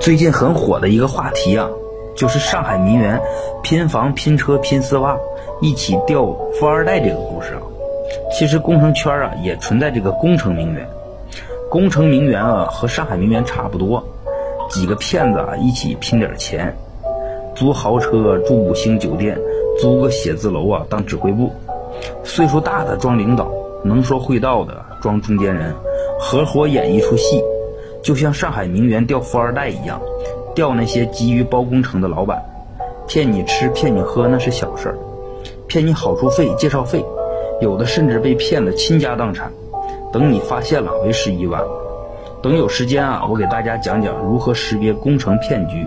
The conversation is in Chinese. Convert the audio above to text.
最近很火的一个话题啊，就是上海名媛拼房、拼车、拼丝袜，一起钓富二代这个故事啊。其实工程圈啊也存在这个工程名媛，工程名媛啊和上海名媛差不多，几个骗子啊一起拼点钱，租豪车、住五星酒店、租个写字楼啊当指挥部，岁数大的装领导，能说会道的装中间人，合伙演一出戏。就像上海名媛钓富二代一样，钓那些急于包工程的老板，骗你吃骗你喝那是小事儿，骗你好处费介绍费，有的甚至被骗得倾家荡产，等你发现了为时已晚。等有时间啊，我给大家讲讲如何识别工程骗局。